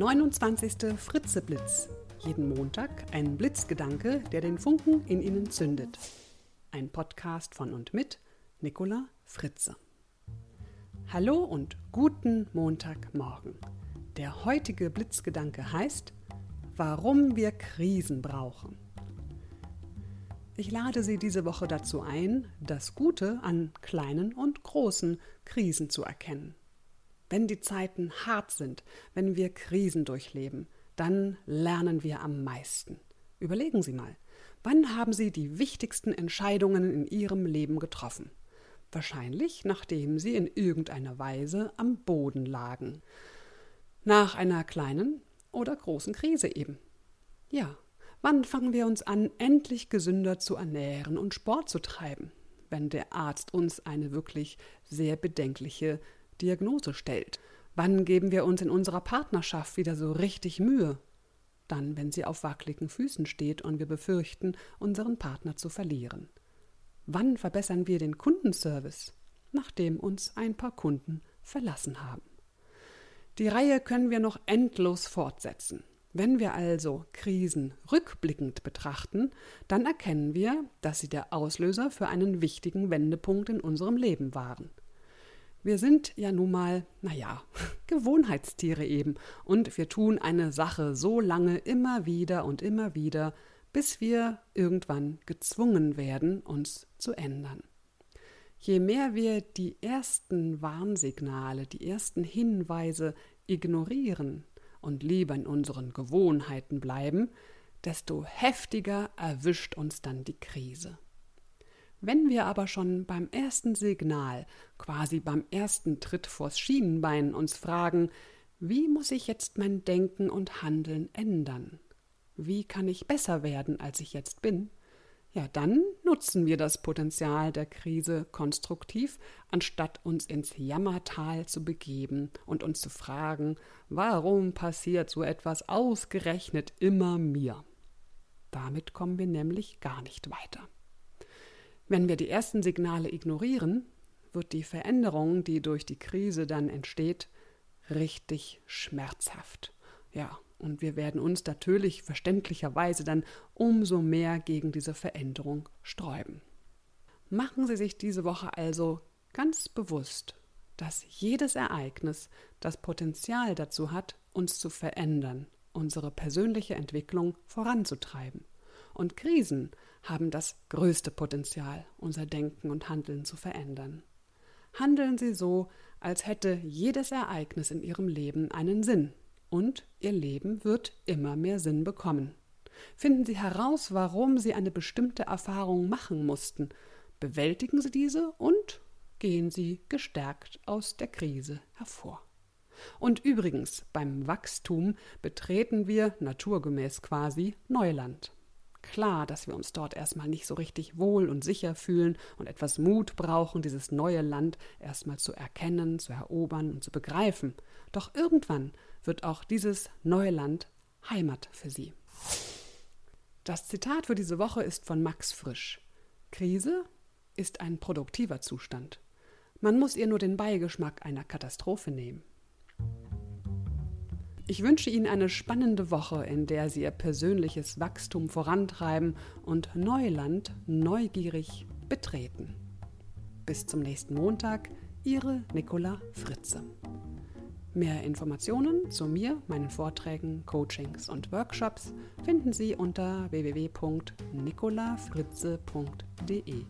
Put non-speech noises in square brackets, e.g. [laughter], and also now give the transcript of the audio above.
29. Fritzeblitz. Jeden Montag ein Blitzgedanke, der den Funken in Ihnen zündet. Ein Podcast von und mit Nicola Fritze. Hallo und guten Montagmorgen. Der heutige Blitzgedanke heißt, warum wir Krisen brauchen. Ich lade Sie diese Woche dazu ein, das Gute an kleinen und großen Krisen zu erkennen. Wenn die Zeiten hart sind, wenn wir Krisen durchleben, dann lernen wir am meisten. Überlegen Sie mal, wann haben Sie die wichtigsten Entscheidungen in Ihrem Leben getroffen? Wahrscheinlich, nachdem Sie in irgendeiner Weise am Boden lagen. Nach einer kleinen oder großen Krise eben. Ja, wann fangen wir uns an, endlich gesünder zu ernähren und Sport zu treiben, wenn der Arzt uns eine wirklich sehr bedenkliche Diagnose stellt. Wann geben wir uns in unserer Partnerschaft wieder so richtig Mühe? Dann, wenn sie auf wackeligen Füßen steht und wir befürchten, unseren Partner zu verlieren. Wann verbessern wir den Kundenservice? Nachdem uns ein paar Kunden verlassen haben. Die Reihe können wir noch endlos fortsetzen. Wenn wir also Krisen rückblickend betrachten, dann erkennen wir, dass sie der Auslöser für einen wichtigen Wendepunkt in unserem Leben waren. Wir sind ja nun mal, naja, [laughs] Gewohnheitstiere eben, und wir tun eine Sache so lange immer wieder und immer wieder, bis wir irgendwann gezwungen werden, uns zu ändern. Je mehr wir die ersten Warnsignale, die ersten Hinweise ignorieren und lieber in unseren Gewohnheiten bleiben, desto heftiger erwischt uns dann die Krise. Wenn wir aber schon beim ersten Signal, quasi beim ersten Tritt vors Schienenbein uns fragen, wie muss ich jetzt mein Denken und Handeln ändern? Wie kann ich besser werden, als ich jetzt bin? Ja, dann nutzen wir das Potenzial der Krise konstruktiv, anstatt uns ins Jammertal zu begeben und uns zu fragen, warum passiert so etwas ausgerechnet immer mir? Damit kommen wir nämlich gar nicht weiter. Wenn wir die ersten Signale ignorieren, wird die Veränderung, die durch die Krise dann entsteht, richtig schmerzhaft. Ja, und wir werden uns natürlich verständlicherweise dann umso mehr gegen diese Veränderung sträuben. Machen Sie sich diese Woche also ganz bewusst, dass jedes Ereignis das Potenzial dazu hat, uns zu verändern, unsere persönliche Entwicklung voranzutreiben. Und Krisen haben das größte Potenzial, unser Denken und Handeln zu verändern. Handeln Sie so, als hätte jedes Ereignis in Ihrem Leben einen Sinn und Ihr Leben wird immer mehr Sinn bekommen. Finden Sie heraus, warum Sie eine bestimmte Erfahrung machen mussten, bewältigen Sie diese und gehen Sie gestärkt aus der Krise hervor. Und übrigens, beim Wachstum betreten wir naturgemäß quasi Neuland klar, dass wir uns dort erstmal nicht so richtig wohl und sicher fühlen und etwas Mut brauchen, dieses neue Land erstmal zu erkennen, zu erobern und zu begreifen. Doch irgendwann wird auch dieses neue Land Heimat für sie. Das Zitat für diese Woche ist von Max Frisch. Krise ist ein produktiver Zustand. Man muss ihr nur den Beigeschmack einer Katastrophe nehmen. Ich wünsche Ihnen eine spannende Woche, in der Sie Ihr persönliches Wachstum vorantreiben und Neuland neugierig betreten. Bis zum nächsten Montag, Ihre Nicola Fritze. Mehr Informationen zu mir, meinen Vorträgen, Coachings und Workshops finden Sie unter www.nicolafritze.de.